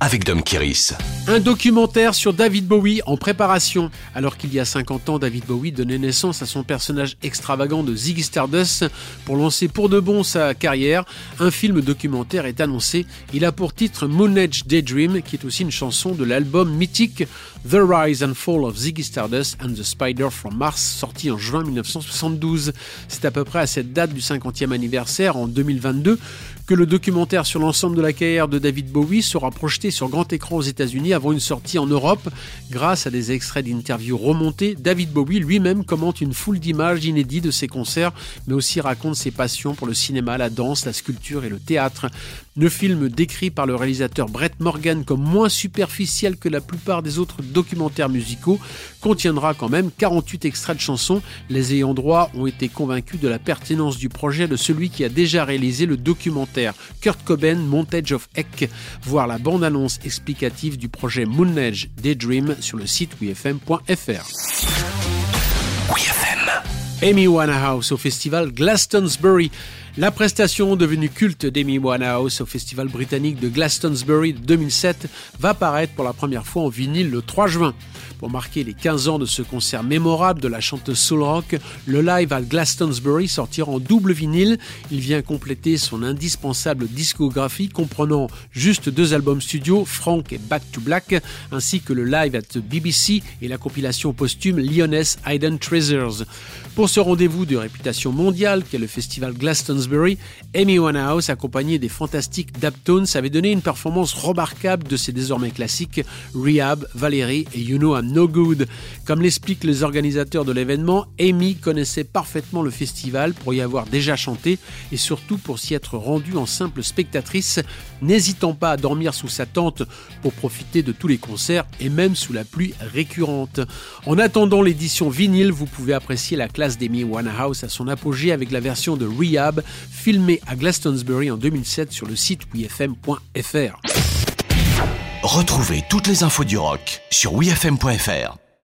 avec Dom Kiris. Un documentaire sur David Bowie en préparation. Alors qu'il y a 50 ans, David Bowie donnait naissance à son personnage extravagant de Ziggy Stardust pour lancer pour de bon sa carrière. Un film documentaire est annoncé. Il a pour titre Moon Age Daydream, qui est aussi une chanson de l'album mythique The Rise and Fall of Ziggy Stardust and the Spider from Mars, sorti en juin 1972. C'est à peu près à cette date du 50e anniversaire, en 2022, que le documentaire sur l'ensemble de la carrière de David Bowie sera projeté sur grand écran aux États-Unis avant une sortie en Europe. Grâce à des extraits d'interviews remontés, David Bowie lui-même commente une foule d'images inédites de ses concerts, mais aussi raconte ses passions pour le cinéma, la danse, la sculpture et le théâtre. Le film décrit par le réalisateur Brett Morgan comme moins superficiel que la plupart des autres documentaires musicaux contiendra quand même 48 extraits de chansons. Les ayants droit ont été convaincus de la pertinence du projet de celui qui a déjà réalisé le documentaire Kurt Cobain Montage of Heck, voir la bande-annonce explicative du projet Moon Age Daydream sur le site wfm.fr. Amy Winehouse au festival Glastonbury. La prestation devenue culte d'Amy Winehouse au festival britannique de Glastonbury 2007 va paraître pour la première fois en vinyle le 3 juin. Pour marquer les 15 ans de ce concert mémorable de la chanteuse soul rock, le live à Glastonbury sortira en double vinyle. Il vient compléter son indispensable discographie comprenant juste deux albums studio, Frank et Back to Black, ainsi que le live at BBC et la compilation posthume Lyoness Hidden Treasures. Pour ce rendez-vous de réputation mondiale qu'est le festival Glastonbury, Amy Winehouse, accompagnée des fantastiques Daptones, avait donné une performance remarquable de ses désormais classiques Rehab, Valérie et You Know I'm No Good. Comme l'expliquent les organisateurs de l'événement, Amy connaissait parfaitement le festival pour y avoir déjà chanté et surtout pour s'y être rendue en simple spectatrice, n'hésitant pas à dormir sous sa tente pour profiter de tous les concerts et même sous la pluie récurrente. En attendant l'édition vinyle, vous pouvez apprécier la classe d'Amy Winehouse à son apogée avec la version de Rehab, filmée à Glastonbury en 2007 sur le site wfm.fr. Retrouvez toutes les infos du rock sur wfm.fr.